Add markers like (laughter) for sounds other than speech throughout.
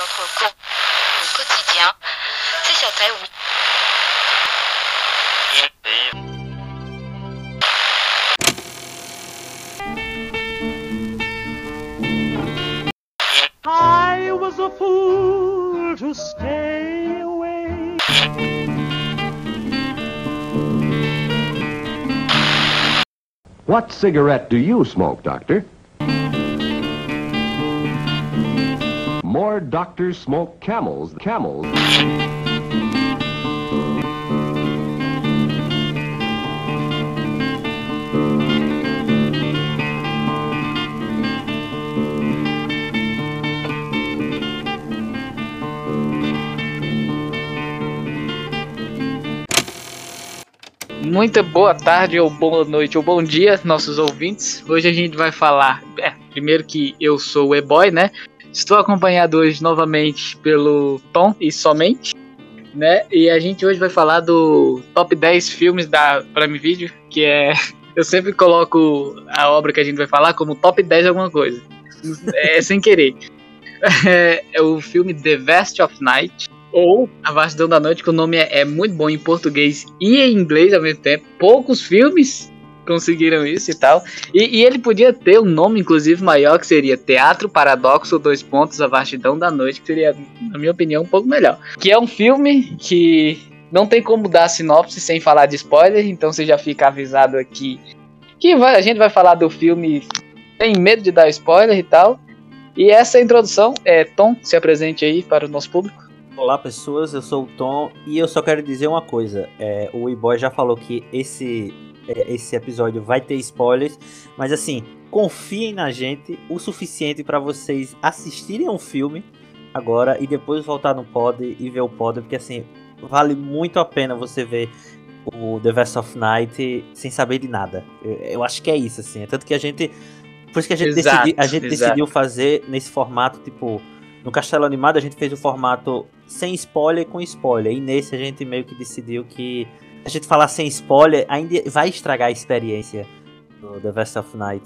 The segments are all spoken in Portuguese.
notre quotidien. C'est sur Terre, oui. I was a fool to stay away. What cigarette do you smoke, Doctor? Doctors smoke camels. Camels. Muita boa tarde, ou boa noite, ou bom dia, nossos ouvintes. Hoje a gente vai falar. É, primeiro que eu sou o E-Boy, né? Estou acompanhado hoje novamente pelo Tom e somente, né? E a gente hoje vai falar do top 10 filmes da Prime Video, que é. (laughs) Eu sempre coloco a obra que a gente vai falar como top 10 de alguma coisa. É (laughs) sem querer. (laughs) É, é o filme The Vast of Night, ou A Vastidão da Noite, que o nome é, é muito bom em português e em inglês ao mesmo tempo. Poucos filmes conseguiram isso e tal. E, e ele podia ter um nome, inclusive, maior, que seria Teatro Paradoxo, dois pontos, A Vastidão da Noite, que seria, na minha opinião, um pouco melhor. Que é um filme que não tem como dar sinopse sem falar de spoiler, então você já fica avisado aqui que vai, a gente vai falar do filme sem medo de dar spoiler e tal. E essa introdução é Tom, se apresente aí para o nosso público. Olá pessoas, eu sou o Tom e eu só quero dizer uma coisa. É, o E-Boy já falou que esse, esse episódio vai ter spoilers, mas assim, confiem na gente o suficiente para vocês assistirem um filme agora e depois voltar no pod e ver o pod, porque assim, vale muito a pena você ver o The Vest of Night sem saber de nada. Eu, eu acho que é isso, assim. É tanto que a gente. Por isso que a gente, Exato, decidi, a gente exato. decidiu fazer nesse formato, tipo. No Castelo Animado a gente fez o formato sem spoiler com spoiler. E nesse a gente meio que decidiu que a gente falar sem spoiler ainda vai estragar a experiência do The Vest of Night.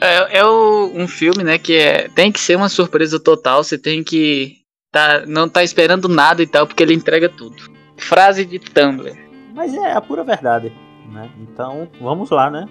É, é o- um filme, né, que é, tem que ser uma surpresa total, você tem que tá, não tá esperando nada e tal, porque ele entrega tudo. Frase de Tumblr. Mas é a pura verdade, né? Então, vamos lá, né?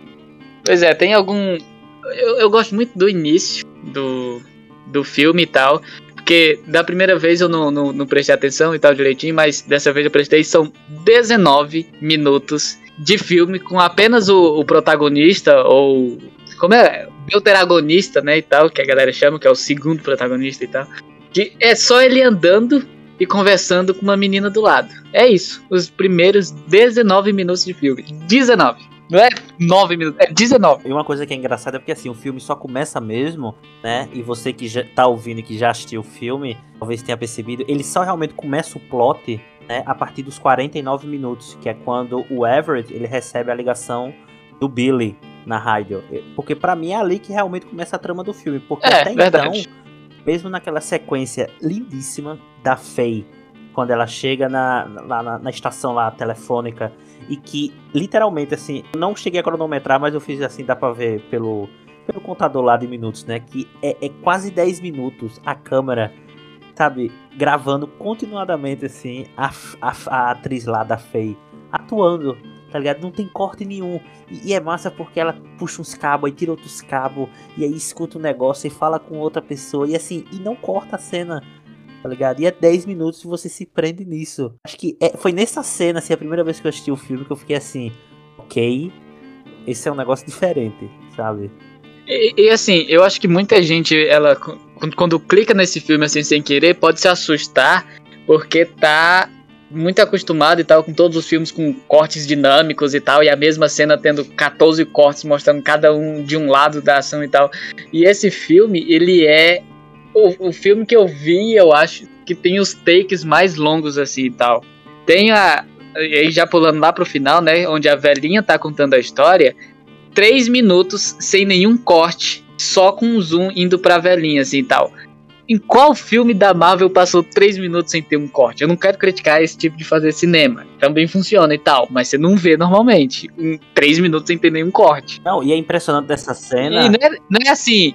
Pois é, tem algum. Eu, eu gosto muito do início do, do filme e tal. Porque da primeira vez eu não, não, não prestei atenção e tal direitinho, mas dessa vez eu prestei. São 19 minutos de filme com apenas o, o protagonista, ou. Como é? Deuteragonista, né? E tal, que a galera chama, que é o segundo protagonista e tal. Que é só ele andando e conversando com uma menina do lado. É isso. Os primeiros 19 minutos de filme. 19. Não é 9 minutos, é 19. E uma coisa que é engraçada é porque assim, o filme só começa mesmo, né? E você que já tá ouvindo e que já assistiu o filme, talvez tenha percebido, ele só realmente começa o plot, né, a partir dos 49 minutos, que é quando o Everett, ele recebe a ligação do Billy na rádio. Porque pra mim é ali que realmente começa a trama do filme, porque É, até verdade. então, mesmo naquela sequência lindíssima da Faye, quando ela chega na, na, na- na estação lá telefônica e que literalmente assim, não cheguei a cronometrar, mas eu fiz assim, dá pra ver pelo, pelo contador lá de minutos, né? Que é, é quase 10 minutos a câmera, sabe, gravando continuadamente assim a, a, a atriz lá da Faye atuando, tá ligado? Não tem corte nenhum. E, e é massa porque ela puxa uns cabos, aí tira outros cabos, e aí escuta um negócio e fala com outra pessoa, e assim, e não corta a cena tá ligado? E é 10 minutos e você se prende nisso. Acho que é- foi nessa cena, assim, a primeira vez que eu assisti o filme que eu fiquei assim, ok, esse é um negócio diferente, sabe? E, e, assim, eu acho que muita gente, ela, quando, quando clica nesse filme assim sem querer, pode se assustar, porque tá muito acostumado e tal com todos os filmes com cortes dinâmicos e tal, e a mesma cena tendo 14 cortes mostrando cada um de um lado da ação e tal. E esse filme, ele é o, o filme que eu vi, eu acho que tem os takes mais longos assim e tal. Tem a. E aí já pulando lá pro final, né? Onde a velhinha tá contando a história. Três minutos sem nenhum corte. Só com um zoom indo pra velhinha, assim e tal. Em qual filme da Marvel passou três minutos sem ter um corte? Eu não quero criticar esse tipo de fazer cinema. Também funciona e tal, mas você não vê normalmente. Em três minutos sem ter nenhum corte. Não, e é impressionante dessa cena. E não é, não é assim.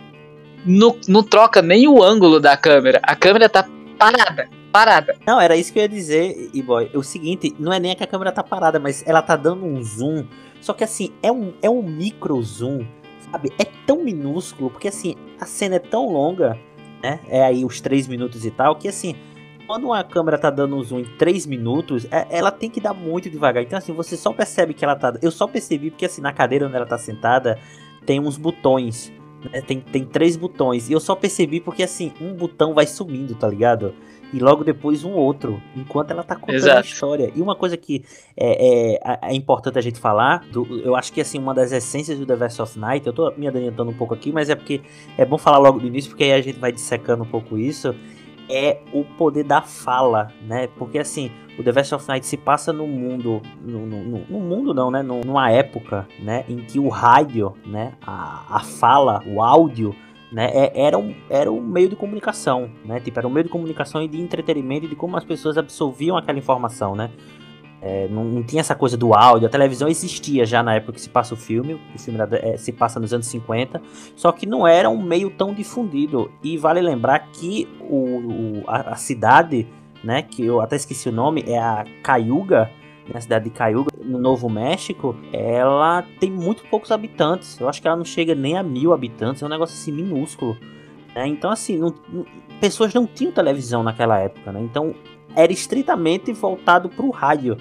Não, não troca nem o ângulo da câmera. A câmera tá parada, parada. Não, era isso que eu ia dizer, e boy. O seguinte, não é nem que a câmera tá parada, mas ela tá dando um zoom. Só que assim, é um, é um micro zoom, sabe? É tão minúsculo, porque assim, a cena é tão longa, né? É aí os três minutos e tal, que assim, quando uma câmera tá dando um zoom em 3 minutos, é- ela tem que dar muito devagar. Então, assim, você só percebe que ela tá. Eu só percebi porque, assim, na cadeira onde ela tá sentada, tem uns botões. Né? Tem, tem três botões. E eu só percebi porque, assim, um botão vai sumindo, tá ligado? E logo depois um outro, enquanto ela tá contando a Exato. história. E uma coisa que é, é- é importante a gente falar, do- eu acho que assim, uma das essências do The Verse of Night, eu tô me adiantando um pouco aqui, mas é porque é bom falar logo do início, porque aí a gente vai dissecando um pouco isso é o poder da fala, né? Porque assim, o The Verse of Night se passa no mundo, no, no, no- mundo não, né? Numa época, né? Em que o rádio, né? A, a fala, o áudio, né? é- era, um, era um meio de comunicação, né? Tipo, era um meio de comunicação e de entretenimento e de como as pessoas absorviam aquela informação, né? É, não, não tinha essa coisa do áudio, a televisão existia já na época que se passa o filme, o filme é, se passa nos anos 50, só que não era um meio tão difundido. E vale lembrar que o, o- a, a cidade, né, que eu até esqueci o nome, é a Cayuga, né, a cidade de Cayuga, no Novo México, ela tem muito poucos habitantes. Eu acho que ela não chega nem a mil habitantes, é um negócio assim minúsculo. né? Então, assim, não- pessoas não tinham televisão naquela época, né? Então, era estritamente voltado para o rádio,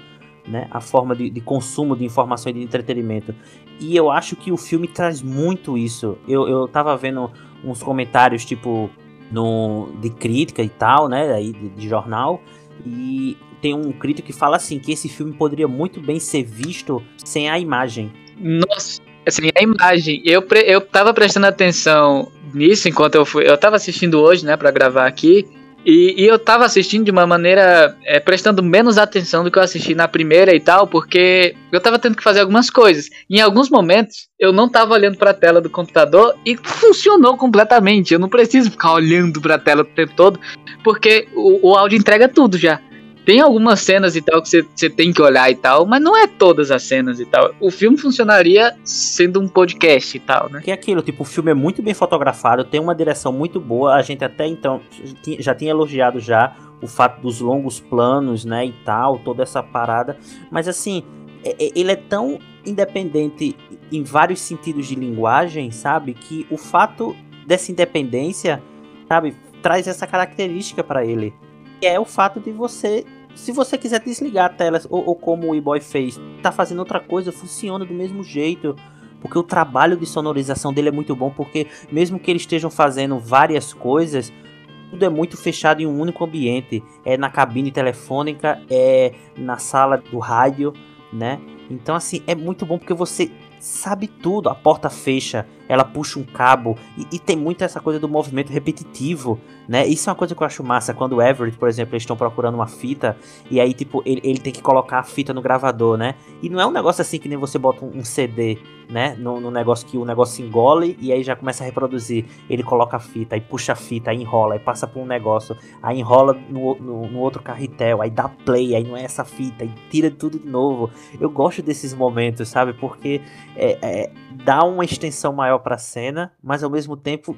né? A forma de, de consumo de informação e de entretenimento. E eu acho que o filme traz muito isso. Eu, eu tava vendo uns comentários, tipo, no, de crítica e tal, né? Aí de, de jornal. E tem um crítico que fala assim: que esse filme poderia muito bem ser visto sem a imagem. Nossa, assim, a imagem. Eu, eu tava prestando atenção nisso enquanto eu fui. Eu tava assistindo hoje, né, pra gravar aqui. E, e eu tava assistindo de uma maneira. é, prestando menos atenção do que eu assisti na primeira e tal, porque eu tava tendo que fazer algumas coisas. Em alguns momentos, eu não tava olhando pra tela do computador e funcionou completamente. Eu não preciso ficar olhando pra tela o tempo todo, porque o, o áudio entrega tudo já. Tem algumas cenas e tal que você- tem que olhar e tal, mas não é todas as cenas e tal. O filme funcionaria sendo um podcast e tal, né? Que é aquilo, tipo, o filme é muito bem fotografado, tem uma direção muito boa. A gente até então já tinha elogiado já o fato dos longos planos, né, e tal, toda essa parada. Mas assim, ele é tão independente em vários sentidos de linguagem, sabe? Que o fato dessa independência, sabe, traz essa característica pra ele. É o fato de você, se você quiser desligar a tela, ou, ou como o E-Boy fez, tá fazendo outra coisa, funciona do mesmo jeito. Porque o trabalho de sonorização dele é muito bom, porque mesmo que eles estejam fazendo várias coisas, tudo é muito fechado em um único ambiente. É na cabine telefônica, é na sala do rádio, né? Então, assim, é muito bom porque você sabe tudo. A porta fecha, ela puxa um cabo, e, e tem muito essa coisa do movimento repetitivo, né? Isso é uma coisa que eu acho massa. Quando o Everett, por exemplo, eles estão procurando uma fita, e aí, tipo, ele, ele tem que colocar a fita no gravador, né? E não é um negócio assim que nem você bota um, um CD, né? No, no negócio que o negócio engole e aí já começa a reproduzir. Ele coloca a fita, aí puxa a fita, aí enrola, aí passa por um negócio, aí enrola no, no, no outro carretel, aí dá play, aí não é essa fita, aí tira tudo de novo. Eu gosto desses momentos, sabe? Porque é, é, dá uma extensão maior pra cena, mas ao mesmo tempo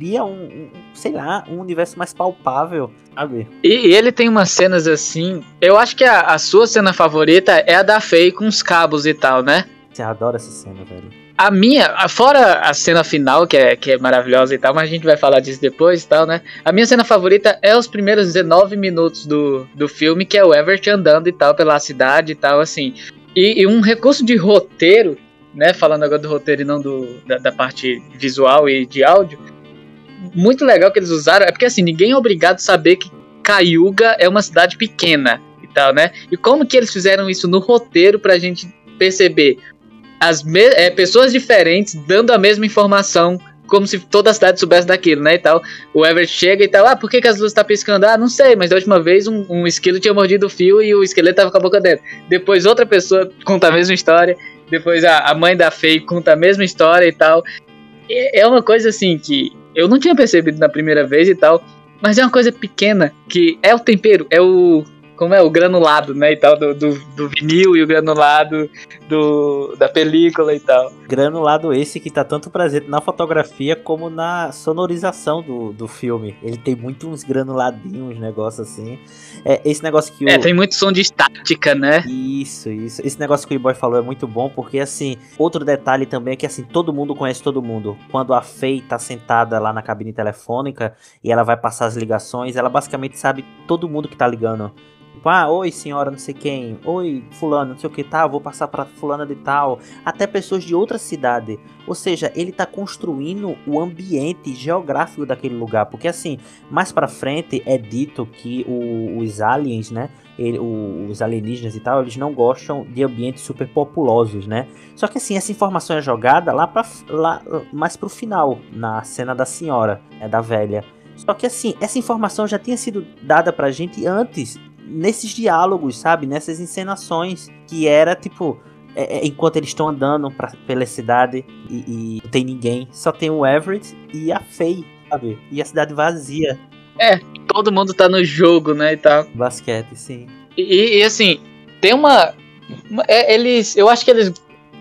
cria um, um, sei lá, um universo mais palpável, sabe? E, e ele tem umas cenas assim. Eu acho que a, a sua cena favorita é a da Faye com os cabos e tal, né? Você adora essa cena, velho. A minha, fora a cena final, que é, que é maravilhosa e tal, mas a gente vai falar disso depois e tal, né? A minha cena favorita é os primeiros 19 minutos do, do filme, que é o Everett andando e tal pela cidade e tal, assim. E, e um recurso de roteiro, né? Falando agora do roteiro e não do, da, da parte visual e de áudio. Muito legal que eles usaram, é porque assim, ninguém é obrigado a saber que Cayuga é uma cidade pequena e tal, né? E como que eles fizeram isso no roteiro pra gente perceber as é, pessoas diferentes dando a mesma informação, como se toda a cidade soubesse daquilo, né? E tal. O Everett chega e tal, ah, por que, que as luzes estão piscando? Ah, não sei, mas da última vez um, um esquilo tinha mordido o fio e o esqueleto tava com a boca dentro. Depois outra pessoa conta a mesma história. Depois a, a mãe da Faye conta a mesma história e tal. É é uma coisa assim que eu não tinha percebido na primeira vez e tal, mas é uma coisa pequena que é o tempero, é o como é o granulado, né, e tal do, do, do vinil e o granulado do, da película e tal. Granulado esse que tá tanto presente na fotografia como na sonorização do, do filme. Ele tem muito uns granuladinhos, uns negócios assim. É, esse negócio que o... É, tem muito som de estática, né? Isso, isso. Esse negócio que o boy falou é muito bom, porque assim, outro detalhe também é que assim, todo mundo conhece todo mundo. Quando a Faye tá sentada lá na cabine telefônica e ela vai passar as ligações, ela basicamente sabe todo mundo que tá ligando. Tipo, ah, oi senhora não sei quem, oi fulano, não sei o que tal, vou passar pra fulana de tal, até pessoas de outra cidade. Ou seja, ele tá construindo o ambiente geográfico daquele lugar, porque assim, mais pra frente é dito que o, os aliens, né, ele, o, os alienígenas e tal, eles não gostam de ambientes super populosos, né? Só que assim, essa informação é jogada lá, pra, lá mais pro final, na cena da senhora, né, da velha. Só que assim, essa informação já tinha sido dada pra gente antes nesses diálogos, sabe? Nessas encenações que era tipo. É, é, enquanto eles estão andando pra, pela cidade e, e, não tem ninguém, só tem o Everett e a Faye, sabe? E a cidade vazia. É, todo mundo tá no jogo, né, e tal. Basquete, sim. E, e assim, tem uma. uma é, eles. Eu acho que eles.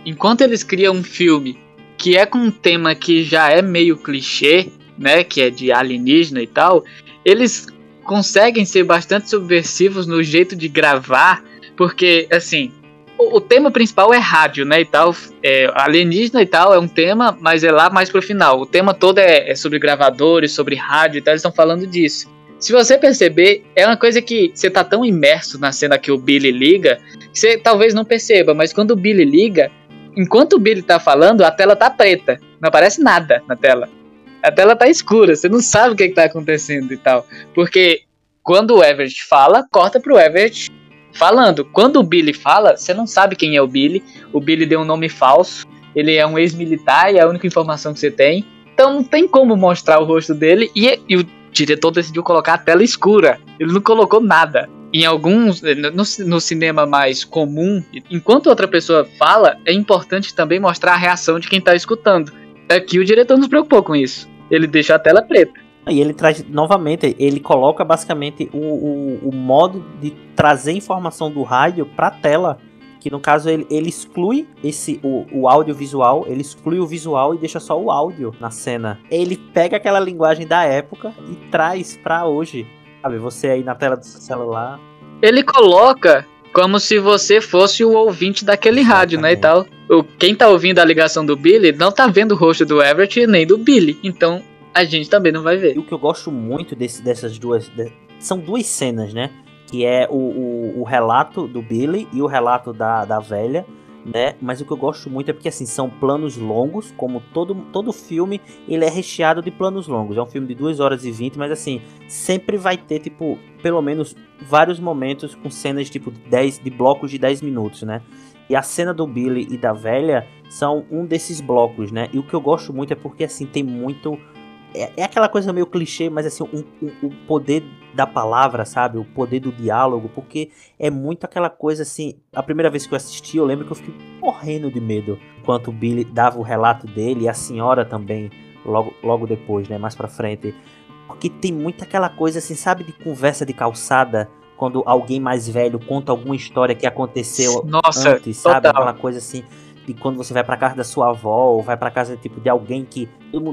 Enquanto eles criam um filme que é com um tema que já é meio clichê, né? Que é de alienígena e tal, eles conseguem ser bastante subversivos no jeito de gravar, porque, assim, o, o tema principal é rádio, né, e tal, é, alienígena e tal é um tema, mas é lá mais pro final. O tema todo é, é sobre gravadores, sobre rádio e tal, eles estão falando disso. Se você perceber, é uma coisa que você tá tão imerso na cena que o Billy liga, que você talvez não perceba, mas quando o Billy liga, enquanto o Billy tá falando, a tela tá preta, não aparece nada na tela a tela tá escura, você não sabe o que, que tá acontecendo e tal. Porque quando o Everett fala, corta pro Everett falando. Quando o Billy fala, você não sabe quem é o Billy. O Billy deu um nome falso. Ele é um ex-militar e é a única informação que você tem. Então não tem como mostrar o rosto dele. E, e o diretor decidiu colocar a tela escura. Ele não colocou nada. Em alguns, no, no, cinema mais comum, enquanto outra pessoa fala, é importante também mostrar a reação de quem tá escutando. Aqui o diretor não se preocupou com isso. Ele deixou a tela preta. E ele traz novamente, ele coloca basicamente o, o, o modo de trazer informação do rádio para tela. Que no caso ele, ele exclui esse o, o audiovisual, ele exclui o visual e deixa só o áudio na cena. Ele pega aquela linguagem da época e traz para hoje. Sabe, você aí na tela do seu celular. Ele coloca como se você fosse o ouvinte daquele rádio, né, e tal. O, quem tá ouvindo a ligação do Billy não tá vendo o rosto do Everett nem do Billy. Então, a gente também não vai ver. E o que eu gosto muito desse, dessas duas. De, são duas cenas, né? Que é o, o, o, relato do Billy e o relato da, da velha, né? Mas o que eu gosto muito é porque assim, são planos longos, como todo, todo filme, ele é recheado de planos longos. É um filme de 2 horas e 20, mas assim, sempre vai ter, tipo, pelo menos vários momentos com cenas tipo 10, de blocos de 10 minutos, né? E a cena do Billy e da velha são um desses blocos, né? E o que eu gosto muito é porque assim tem muito é, é aquela coisa meio clichê, mas assim, o um, um, um poder da palavra, sabe? O poder do diálogo, porque é muito aquela coisa assim. A primeira vez que eu assisti, eu lembro que eu fiquei morrendo de medo enquanto o Billy dava o relato dele e a senhora também, logo, logo depois, né? Mais pra frente. Porque tem muito aquela coisa assim, sabe? De conversa de calçada. Quando alguém mais velho conta alguma história que aconteceu Nossa, antes, sabe? Aquela coisa assim de quando você vai para casa da sua avó, ou vai para casa tipo de alguém que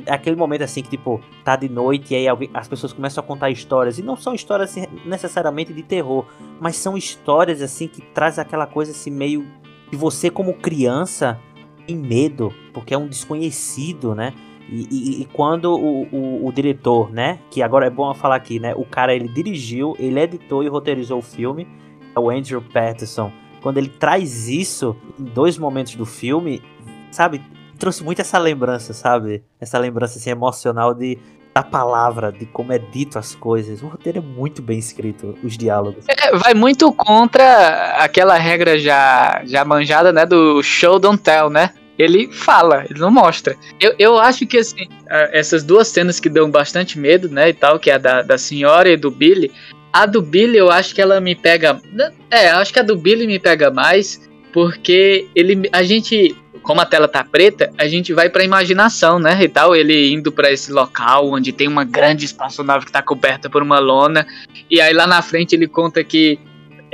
é aquele momento assim que tipo tá de noite e aí alguém, as pessoas começam a contar histórias e não são histórias assim, necessariamente de terror, mas são histórias assim que traz aquela coisa assim meio de você como criança tem medo, porque é um desconhecido, né? E, e, e quando o, o, o, diretor, né? Que agora é bom falar aqui, né? O cara ele dirigiu, ele editou e roteirizou o filme, é o Andrew Patterson quando ele traz isso em dois momentos do filme, sabe? Trouxe muito essa lembrança, sabe? Essa lembrança assim, emocional de da palavra, de como é dito as coisas. O roteiro é muito bem escrito, os diálogos. É, vai muito contra aquela regra já, já manjada, né? Do show don't tell, né? Ele fala, ele não mostra. Eu, eu acho que assim, essas duas cenas que dão bastante medo, né? E tal, que é a da, da senhora e do Billy, a do Billy eu acho que ela me pega. É, acho que a do Billy me pega mais. Porque ele, a gente, como a tela tá preta, a gente vai pra imaginação, né? E tal, ele indo para esse local onde tem uma grande espaçonave que tá coberta por uma lona. E aí lá na frente ele conta que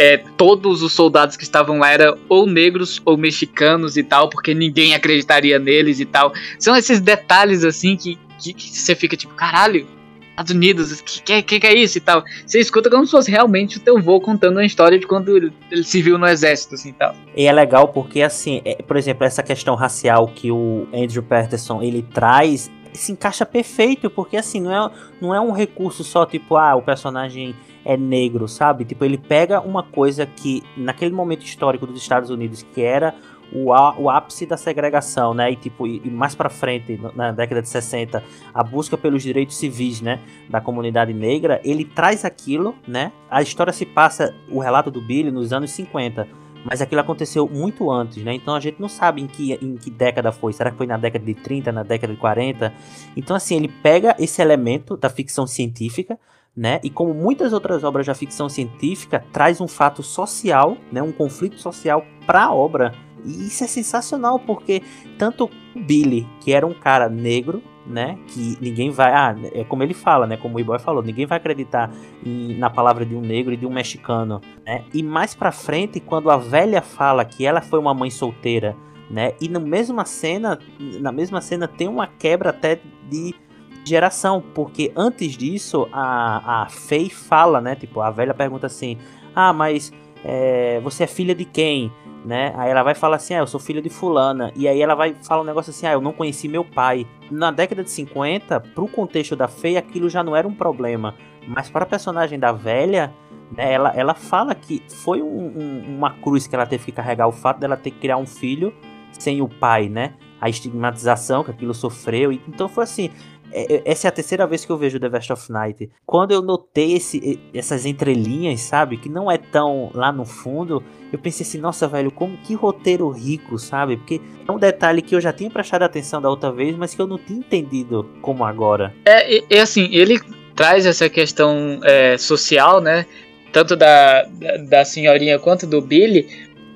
é, todos os soldados que estavam lá eram ou negros ou mexicanos e tal, porque ninguém acreditaria neles e tal. São esses detalhes assim que, que, que você fica tipo, caralho, Estados Unidos, o que, que, que, é isso e tal. Você escuta como se fosse realmente o teu vô contando uma história de quando ele, ele se viu no exército, assim tal. E é legal porque, assim, é, por exemplo, essa questão racial que o Andrew Patterson ele traz se encaixa perfeito, porque assim, não é, não é um recurso só tipo, ah, o personagem é negro, sabe? Tipo, ele pega uma coisa que naquele momento histórico dos Estados Unidos, que era o, o ápice da segregação, né? E tipo, e, mais para frente, na década de 60, a busca pelos direitos civis, né, da comunidade negra, ele traz aquilo, né? A história se passa, o relato do Billy nos anos 50, mas aquilo aconteceu muito antes, né? Então a gente não sabe em que, em que década foi. Será que foi na década de 30, na década de 40? Então, assim, ele pega esse elemento da ficção científica, né? E como muitas outras obras da ficção científica, traz um fato social, né? Um conflito social para a obra. E isso é sensacional porque tanto Billy, que era um cara negro, né? Que ninguém vai. Ah, é como ele fala, né? Como o E-Boy falou, ninguém vai acreditar em, na palavra de um negro e de um mexicano, né? E mais pra frente, quando a velha fala que ela foi uma mãe solteira, né? E na mesma cena, na mesma cena tem uma quebra até de geração, porque antes disso a, a Faye fala, né? Tipo, a velha pergunta assim: Ah, mas é, você é filha de quem? Né? Aí ela vai falar assim: Ah, eu sou filha de Fulana. E aí ela vai falar um negócio assim: Ah, eu não conheci meu pai. Na década de 50, pro contexto da Faye, aquilo já não era um problema. Mas para a personagem da velha, né, ela, ela fala que foi um, um, uma cruz que ela teve que carregar o fato dela ter que criar um filho sem o pai, né? A estigmatização que aquilo sofreu. Então foi assim: é, é, essa é a terceira vez que eu vejo The Vest of Night. Quando eu notei esse, essas entrelinhas, sabe? Que não é tão lá no fundo, eu pensei assim, nossa, velho, como que roteiro rico, sabe? Porque é um detalhe que eu já tinha prestado atenção da outra vez, mas que eu não tinha entendido como agora. É, e, assim, ele traz essa questão é, social, né? Tanto da, da, da senhorinha quanto do Billy,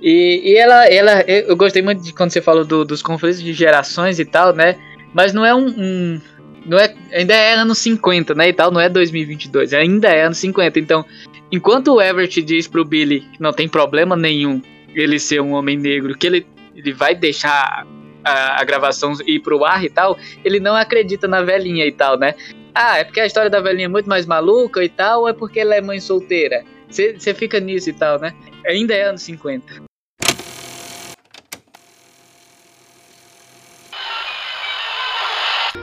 e, e, ela, ela, eu gostei muito de quando você falou do, dos conflitos de gerações e tal, né? Mas não é um, um, não é, ainda é anos 50, né, e tal, não é 2022, ainda é anos 50. Então, enquanto o Everett diz pro Billy que não tem problema nenhum ele ser um homem negro, que ele, ele vai deixar a, a gravação ir pro ar e tal, ele não acredita na velhinha e tal, né? Ah, é porque a história da velhinha é muito mais maluca e tal, ou é porque ela é mãe solteira? Você fica nisso e tal, né? Ainda é anos 50.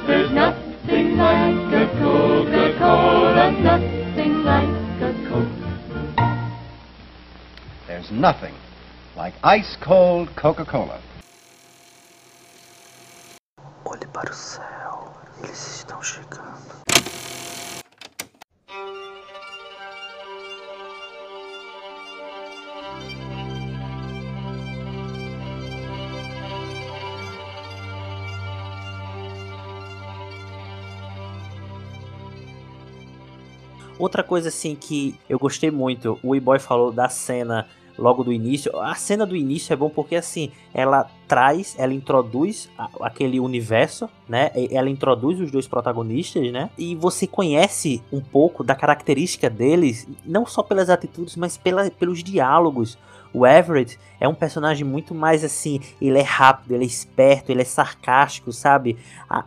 There's nothing like a Coca-Cola, nothing like a Coke. There's nothing like ice cold Coca-Cola. Olhe para o céu, eles estão chegando. Outra coisa assim que eu gostei muito, o E-Boy falou da cena logo do início. A cena do início é bom porque assim, ela traz, ela introduz aquele universo, né? Ela introduz os dois protagonistas, né? E você conhece um pouco da característica deles, não só pelas atitudes, mas pela, pelos diálogos. O Everett é um personagem muito mais assim, ele é rápido, ele é esperto, ele é sarcástico, sabe?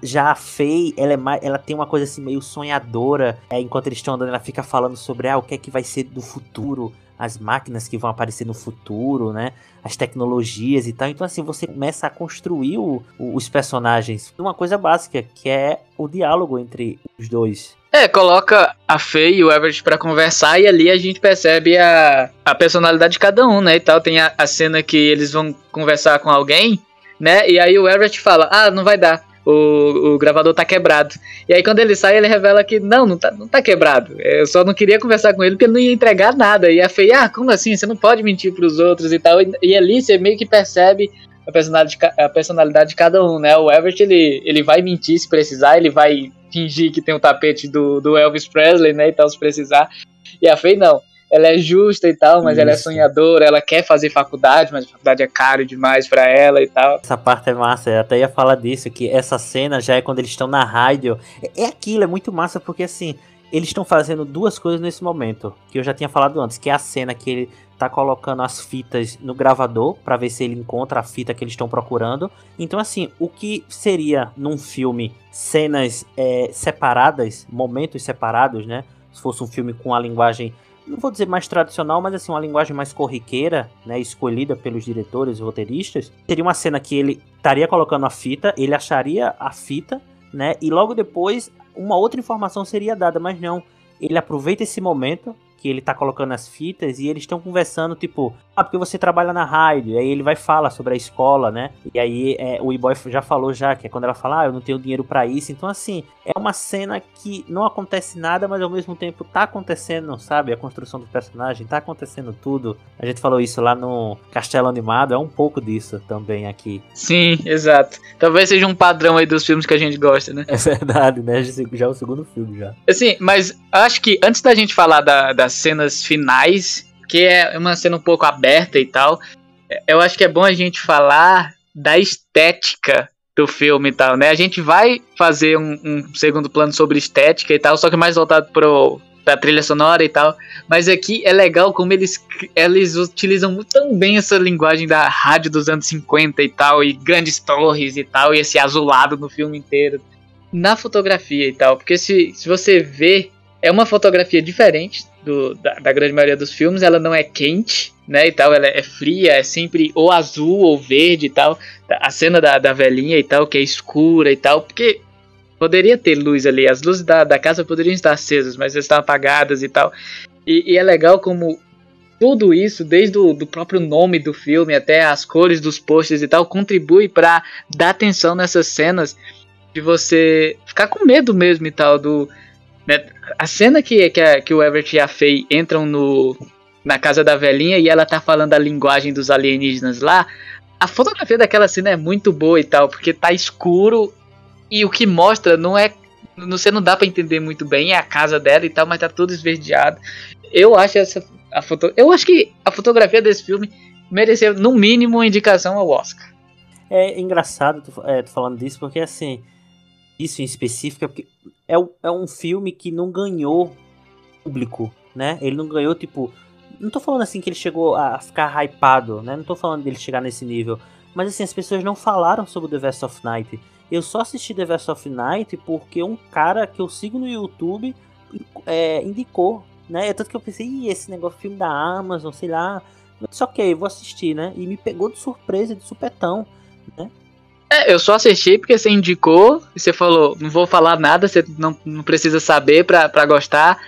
Já a Faye, ela, é mais, ela tem uma coisa assim meio sonhadora. É, enquanto eles estão andando, ela fica falando sobre ah, o que é que vai ser do futuro as máquinas que vão aparecer no futuro, né? As tecnologias e tal. Então, assim, você começa a construir o, o, os personagens. Uma coisa básica, que é o diálogo entre os dois. É, coloca a Faye e o Everett para conversar e ali a gente percebe a, a personalidade de cada um, né? E tal, tem a, a cena que eles vão conversar com alguém, né? E aí o Everett fala: Ah, não vai dar o, o gravador tá quebrado. E aí quando ele sai, ele revela que não, não tá, não tá quebrado. Eu só não queria conversar com ele porque ele não ia entregar nada. E a Fei, ah, como assim? Você não pode mentir pros outros e tal. E, e ali você meio que percebe a personalidade, a personalidade de cada um, né? O Everett, ele, ele vai mentir se precisar, ele vai fingir que tem o um tapete do, do Elvis Presley, né, e tal, se precisar. E a Fei, não ela é justa e tal, mas Isso. ela é sonhadora, ela quer fazer faculdade, mas a faculdade é caro demais para ela e tal. Essa parte é massa, eu até ia falar disso, que essa cena já é quando eles estão na rádio. É, é aquilo, é muito massa, porque assim, eles estão fazendo duas coisas nesse momento, que eu já tinha falado antes, que é a cena que ele tá colocando as fitas no gravador para ver se ele encontra a fita que eles estão procurando. Então, assim, o que seria num filme cenas é, separadas, momentos separados, né? Se fosse um filme com a linguagem, não vou dizer mais tradicional, mas assim, uma linguagem mais corriqueira, né? Escolhida pelos diretores e roteiristas, seria uma cena que ele estaria colocando a fita, ele acharia a fita, né? E logo depois uma outra informação seria dada, mas não. Ele aproveita esse momento que ele tá colocando as fitas e eles estão conversando, tipo, ah, porque você trabalha na rádio, e aí ele vai falar sobre a escola, né? E aí é, o E-Boy já falou já, que é quando ela fala, ah, eu não tenho dinheiro para isso. Então, assim, é uma cena que não acontece nada, mas ao mesmo tempo tá acontecendo, sabe? A construção do personagem, tá acontecendo tudo. A gente falou isso lá no Castelo Animado, é um pouco disso também aqui. Sim, exato. Talvez seja um padrão aí dos filmes que a gente gosta, né? (laughs) É verdade, né? Já é o segundo filme já. Assim, mas acho que antes da gente falar da, das cenas finais, que é uma cena um pouco aberta e tal, eu acho que é bom a gente falar da estética do filme e tal, né? A gente vai fazer um, um segundo plano sobre estética e tal, só que mais voltado pro, pra trilha sonora e tal. Mas aqui é legal como eles, eles utilizam tão bem essa linguagem da rádio dos anos 50 e tal, e grandes torres e tal, e esse azulado no filme inteiro. Na fotografia e tal, porque se, se você vê, é uma fotografia diferente do, da, da, grande maioria dos filmes, ela não é quente, né, e tal, ela é fria, é sempre ou azul ou verde e tal. A cena da, da velhinha e tal, que é escura e tal, porque poderia ter luz ali, as luzes da, da casa poderiam estar acesas, mas estão apagadas e tal. E, e, é legal como tudo isso, desde o do próprio nome do filme até as cores dos posters e tal, contribui para dar atenção nessas cenas de você ficar com medo mesmo e tal do? A cena que, que, a, que o Everett e a Faye entram no, na casa da velhinha e ela tá falando a linguagem dos alienígenas lá. A fotografia daquela cena é muito boa e tal, porque tá escuro e o que mostra não é. Você não dá para entender muito bem, é a casa dela e tal, mas tá tudo esverdeado. Eu acho essa. A foto, eu acho que a fotografia desse filme mereceu, no mínimo, uma indicação ao Oscar. É engraçado tu, é, tu falando disso, porque assim isso em específico é porque é, é um filme que não ganhou público, né? Ele não ganhou, tipo. Não tô falando assim que ele chegou a ficar hypado, né? Não tô falando dele chegar nesse nível. Mas assim, as pessoas não falaram sobre The Vest of Night. Eu só assisti The Vest of Night porque um cara que eu sigo no YouTube é, indicou, né? É tanto que eu pensei, Ih, esse negócio filme da Amazon, sei lá. Mas ok, vou assistir, né? E me pegou de surpresa, de supetão, né? É, eu só assisti porque você indicou e você falou, não vou falar nada, você não, não precisa saber pra, pra gostar.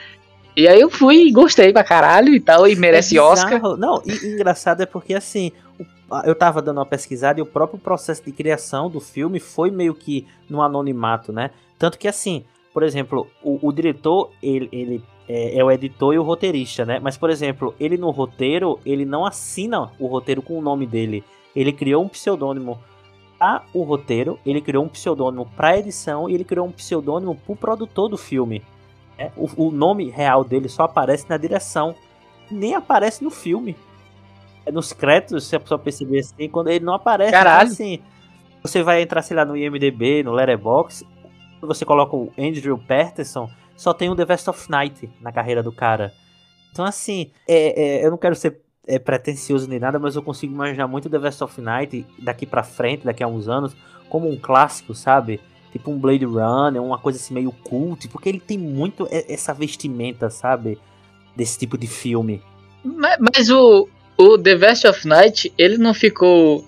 E aí eu fui e gostei pra caralho e tal, e merece é Oscar. Não, e engraçado é porque assim, eu tava dando uma pesquisada e o próprio processo de criação do filme foi meio que no anonimato, né? Tanto que assim, por exemplo, o, o diretor, ele, ele é, é, o editor e o roteirista, né? Mas, por exemplo, ele no roteiro, ele não assina o roteiro com o nome dele. Ele criou um pseudônimo para o roteiro, ele criou um pseudônimo para edição e ele criou um pseudônimo para o produtor do filme. É, o, o, nome real dele só aparece na direção, nem aparece no filme. É nos créditos, se a pessoa perceber assim, quando ele não aparece, Caralho. Então, assim, você vai entrar, sei lá, no IMDB, no Letterboxd, você coloca o Andrew Patterson, só tem o The Vest of Night na carreira do cara. Então, assim, é, é, eu não quero ser é pretencioso nem nada, mas eu consigo imaginar muito The Vest of Night daqui para frente, daqui a uns anos, como um clássico, sabe? Tipo um Blade Runner, uma coisa assim meio cult, porque ele tem muito essa vestimenta, sabe? Desse tipo de filme. Mas, mas o, o The Vest of Night, ele não ficou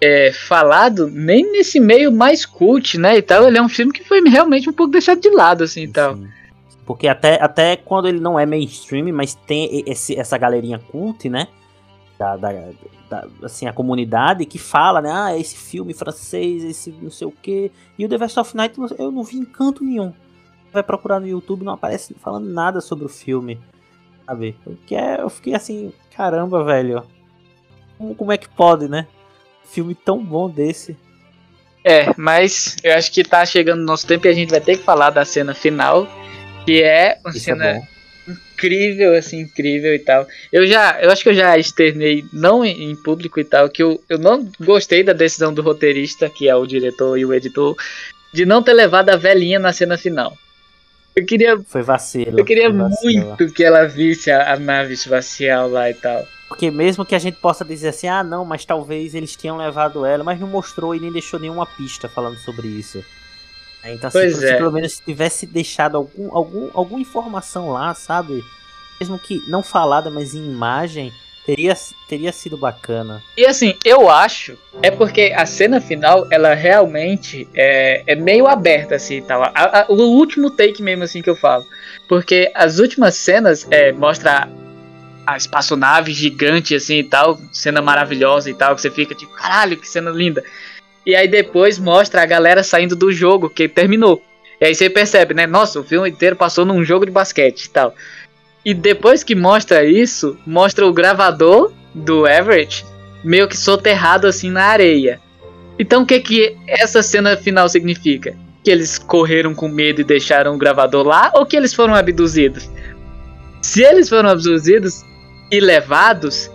é, falado nem nesse meio mais cult, né? E tal. Ele é um filme que foi realmente um pouco deixado de lado, assim e tal. Sim. Porque até, até quando ele não é mainstream, mas tem esse, essa galerinha cult, né? Da, da, da, assim, a comunidade que fala, né? Ah, esse filme francês, esse não sei o quê. E o The Vest of Night eu não vi encanto nenhum. Vai procurar no YouTube, não aparece falando nada sobre o filme. Sabe? Porque é, eu fiquei assim, caramba, velho. Como, como é que pode, né? Filme tão bom desse. É, mas eu acho que tá chegando o nosso tempo e a gente vai ter que falar da cena final que é uma Isso é cena é incrível, assim, incrível e tal. Eu já, eu acho que eu já externei, não em, em, público e tal, que eu, eu não gostei da decisão do roteirista, que é o diretor e o editor, de não ter levado a velhinha na cena final. Eu queria, Foi vacilo. eu queria muito que ela visse a, a nave espacial lá e tal. Porque mesmo que a gente possa dizer assim, ah não, mas talvez eles tenham levado ela, mas não mostrou e nem deixou nenhuma pista falando sobre isso. Então, assim, Pois se é. pelo menos tivesse deixado algum, algum, alguma informação lá, sabe? Mesmo que não falada, mas em imagem, teria, teria sido bacana. E assim, eu acho, é porque a cena final, ela realmente é, é meio aberta, assim, e tal. A- a- o último take mesmo, assim, que eu falo. Porque as últimas cenas é, mostra a espaçonave gigante, assim, e tal, cena maravilhosa e tal, que você fica tipo, caralho, que cena linda. E aí depois mostra a galera saindo do jogo, que terminou. E aí você percebe, né, nossa, o filme inteiro passou num jogo de basquete e tal. E depois que mostra isso, mostra o gravador do Everett meio que soterrado assim na areia. Então o que que essa cena final significa? Que eles correram com medo e deixaram o gravador lá ou que eles foram abduzidos? Se eles foram abduzidos e levados,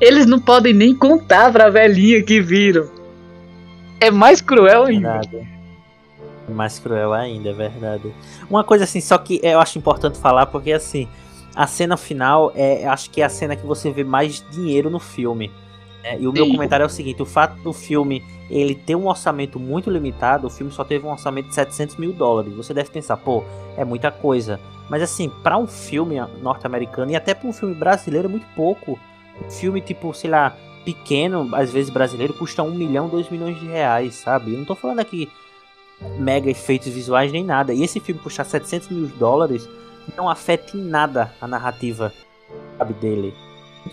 eles não podem nem contar pra velhinha que viram. É mais cruel ainda. É Mais cruel ainda, é verdade. Uma coisa assim, só que eu acho importante falar, porque assim, a cena final é, acho que é a cena que você vê mais dinheiro no filme. né? E o meu Sim. comentário é o seguinte: o fato do filme ele ter um orçamento muito limitado, o filme só teve um orçamento de 700 mil dólares. Você deve pensar, pô, é muita coisa. Mas assim, para um filme norte-americano e até para um filme brasileiro é muito pouco. Um filme tipo, sei lá, pequeno, às vezes brasileiro, custa um milhão, dois milhões de reais, sabe? Eu não tô falando aqui mega efeitos visuais nem nada. E esse filme custar 700 mil dólares não afeta em nada a narrativa sabe, dele.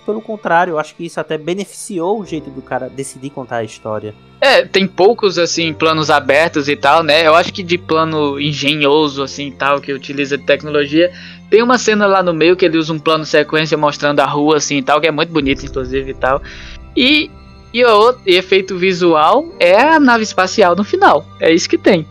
Pelo contrário, eu acho que isso até beneficiou o jeito do cara decidir contar a história. É, tem poucos assim planos abertos e tal, né? Eu acho que de plano engenhoso assim, tal, que utiliza tecnologia, tem uma cena lá no meio que ele usa um plano sequência mostrando a rua assim, tal, que é muito bonito inclusive e tal. E e o outro e efeito visual é a nave espacial no final. É isso que tem.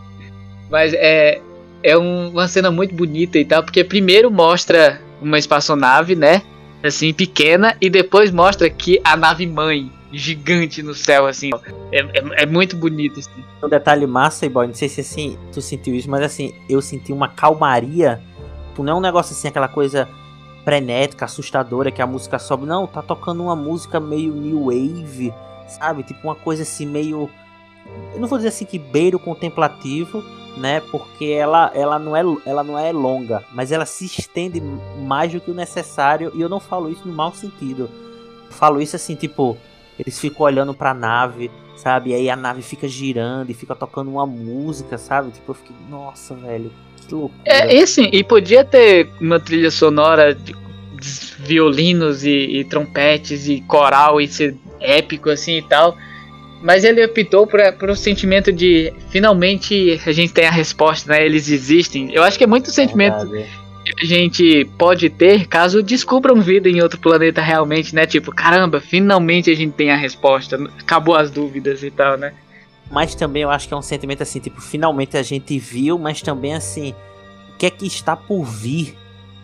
Mas é é um- uma cena muito bonita e tal, porque primeiro mostra uma espaçonave, né? Assim, pequena, e depois mostra que a nave mãe, gigante no céu, assim. É, é, é muito bonito, assim. Um detalhe massa, e boy, não sei se assim tu sentiu isso, mas assim, eu senti uma calmaria. Não é um negócio assim, aquela coisa frenética, assustadora, que a música sobe. Não, tá tocando uma música meio new wave, sabe? Tipo uma coisa assim, meio. Eu não vou dizer assim que beira o contemplativo, né? Porque ela, ela, não é, ela não é longa, mas ela se estende mais do que o necessário. E eu não falo isso no mau sentido. Eu falo isso assim, tipo, eles ficam olhando pra nave, sabe? E aí a nave fica girando e fica tocando uma música, sabe? Tipo, eu fiquei, nossa, velho, que loucura. É, e assim, e podia ter uma trilha sonora de violinos e, e trompetes e coral e ser épico assim e tal. Mas ele optou por, por um sentimento de finalmente a gente tem a resposta, né? Eles existem. Eu acho que é muito sentimento que a gente pode ter caso descubram vida em outro planeta realmente, né? Tipo, caramba, finalmente a gente tem a resposta. Acabou as dúvidas e tal, né? Mas também eu acho que é um sentimento assim, tipo, finalmente a gente viu, mas também assim, o que é que está por vir,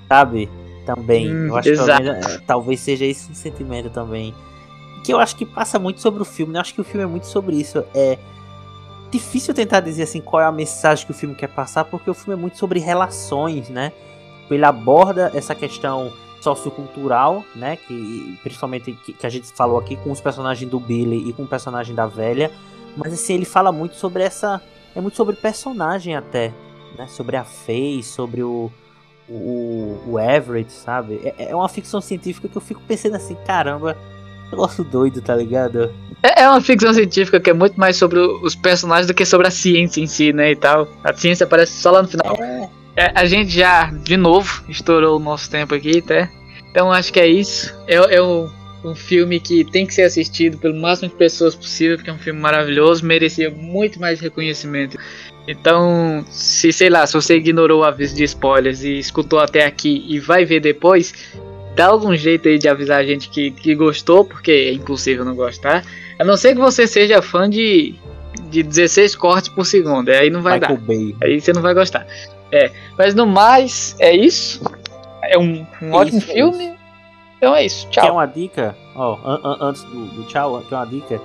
sabe? Também. Hum, eu acho que exato. menos, é, talvez seja esse um sentimento também. Que eu acho que passa muito sobre o filme, né? Eu acho que o filme é muito sobre isso. É difícil tentar dizer assim qual é a mensagem que o filme quer passar, porque o filme é muito sobre relações, né? Ele aborda essa questão sociocultural, né? Que principalmente que, que a gente falou aqui com os personagens do Billy e com o personagem da velha. Mas assim, ele fala muito sobre essa. É muito sobre personagem até. Né? Sobre a Faye, sobre o. O, o Everett, sabe? É, é uma ficção científica que eu fico pensando assim, caramba, negócio doido, tá ligado? É é uma ficção científica que é muito mais sobre os personagens do que sobre a ciência em si, né? E tal. A ciência aparece só lá no final. É, a gente já, de novo, estourou o nosso tempo aqui, tá? Então acho que é isso. É, é um, filme que tem que ser assistido pelo máximo de pessoas possível, porque é um filme maravilhoso, merecia muito mais reconhecimento. Então, se sei lá, se você ignorou o aviso de spoilers e escutou até aqui e vai ver depois, dá algum jeito aí de avisar a gente que, que gostou, porque é impossível não gostar. A não ser que você seja fã de, de 16 cortes por segundo, aí não vai Michael dar. Bay. Aí você não vai gostar. É, mas no mais, é isso. É um, um É ótimo isso, é filme. Então é isso. Quer Tchau. uma dica? Ó, an- an- antes do, do tchau, quer uma dica?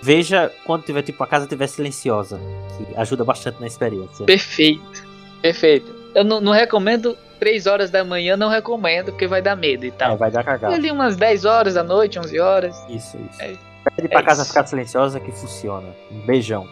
Veja quando tiver, tipo, a casa estiver silenciosa. Que ajuda bastante na experiência. Perfeito. Perfeito. eu não, não recomendo 3 horas da manhã, não recomendo, porque vai dar medo e É, tal. vai dar cagada. ali umas 10 horas da noite, 11 horas. Isso, isso. É. Pede pra É casa isso. ficar silenciosa que funciona. Um beijão.